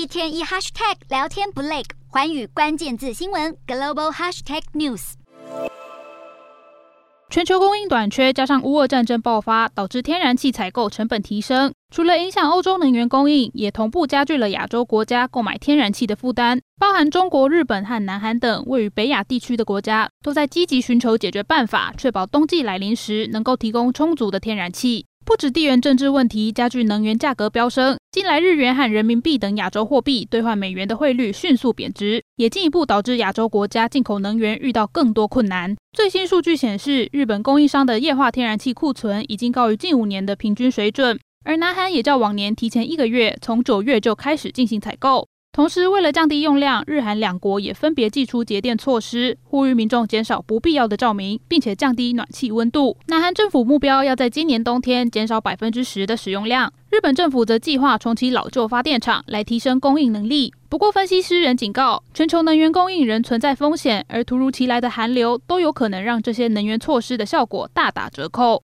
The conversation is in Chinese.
一天一 hashtag 聊天不累，环宇关键字新闻 global hashtag news。全球供应短缺，加上乌俄战争爆发，导致天然气采购成本提升。除了影响欧洲能源供应，也同步加剧了亚洲国家购买天然气的负担。包含中国、日本和南韩等位于北亚地区的国家，都在积极寻求解决办法，确保冬季来临时能够提供充足的天然气。不止地缘政治问题加剧能源价格飙升，近来日元和人民币等亚洲货币兑换美元的汇率迅速贬值，也进一步导致亚洲国家进口能源遇到更多困难。最新数据显示，日本供应商的液化天然气库存已经高于近五年的平均水准，而南韩也较往年提前一个月，从九月就开始进行采购。同时，为了降低用量，日韩两国也分别祭出节电措施，呼吁民众减少不必要的照明，并且降低暖气温度。南韩政府目标要在今年冬天减少百分之十的使用量，日本政府则计划重启老旧发电厂来提升供应能力。不过，分析师仍警告，全球能源供应仍存在风险，而突如其来的寒流都有可能让这些能源措施的效果大打折扣。